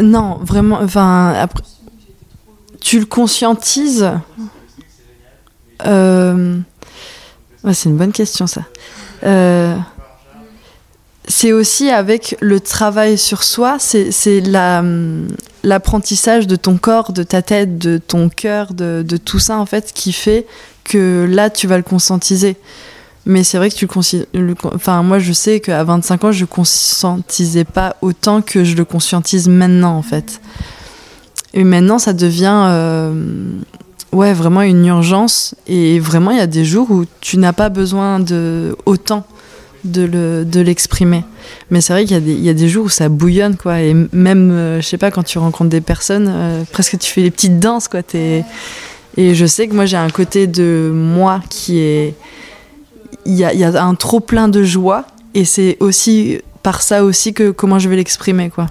Non, vraiment, enfin, après, tu le conscientises. Euh, c'est une bonne question, ça. Euh, c'est aussi avec le travail sur soi, c'est c'est la, l'apprentissage de ton corps, de ta tête, de ton cœur, de, de tout ça, en fait, qui fait que là, tu vas le conscientiser. Mais c'est vrai que tu le Enfin, moi, je sais qu'à 25 ans, je conscientisais pas autant que je le conscientise maintenant, en fait. Et maintenant, ça devient. euh, Ouais, vraiment une urgence. Et vraiment, il y a des jours où tu n'as pas besoin de autant de le- de l'exprimer. Mais c'est vrai qu'il y, y a des jours où ça bouillonne, quoi. Et même, euh, je sais pas, quand tu rencontres des personnes, euh, presque tu fais les petites danses, quoi. Et je sais que moi, j'ai un côté de moi qui est. Il y a, un trop plein de joie. Et c'est aussi par ça aussi que comment je vais l'exprimer, quoi.